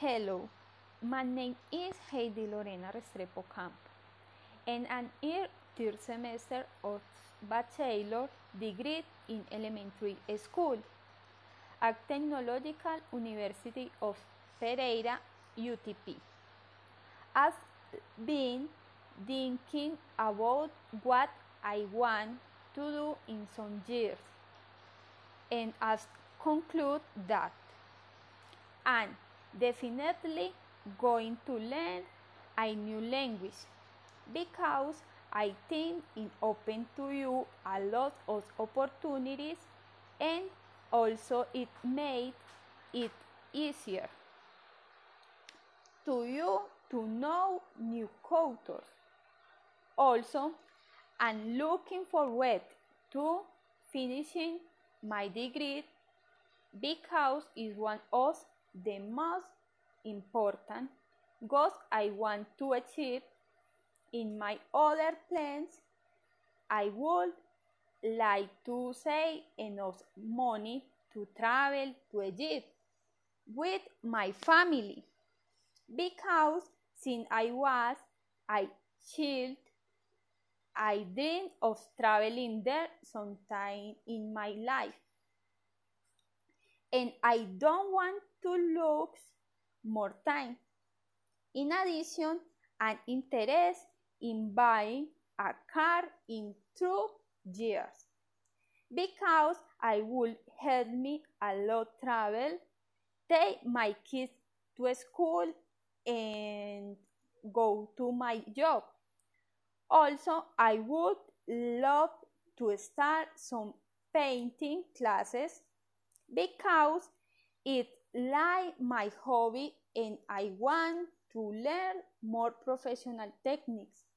Hello, my name is Heidi Lorena Restrepo Camp, and I'm in third semester of bachelor degree in elementary school at Technological University of Pereira, UTP. I've been thinking about what I want to do in some years, and I've concluded that I'm definitely going to learn a new language because I think it open to you a lot of opportunities and also it made it easier to you to know new cultures. Also, I'm looking forward to finishing my degree because it's one of the most important goals I want to achieve. In my other plans, I would like to save enough money to travel to Egypt with my family because since I was a child, I dreamed of traveling there sometime in my life. And I don't want to lose more time. In addition, I'm interested in buying a car in two years because I will help me a lot travel, take my kids to school and go to my job. Also, I would love to start some painting classes because it's like my hobby and I want to learn more professional techniques.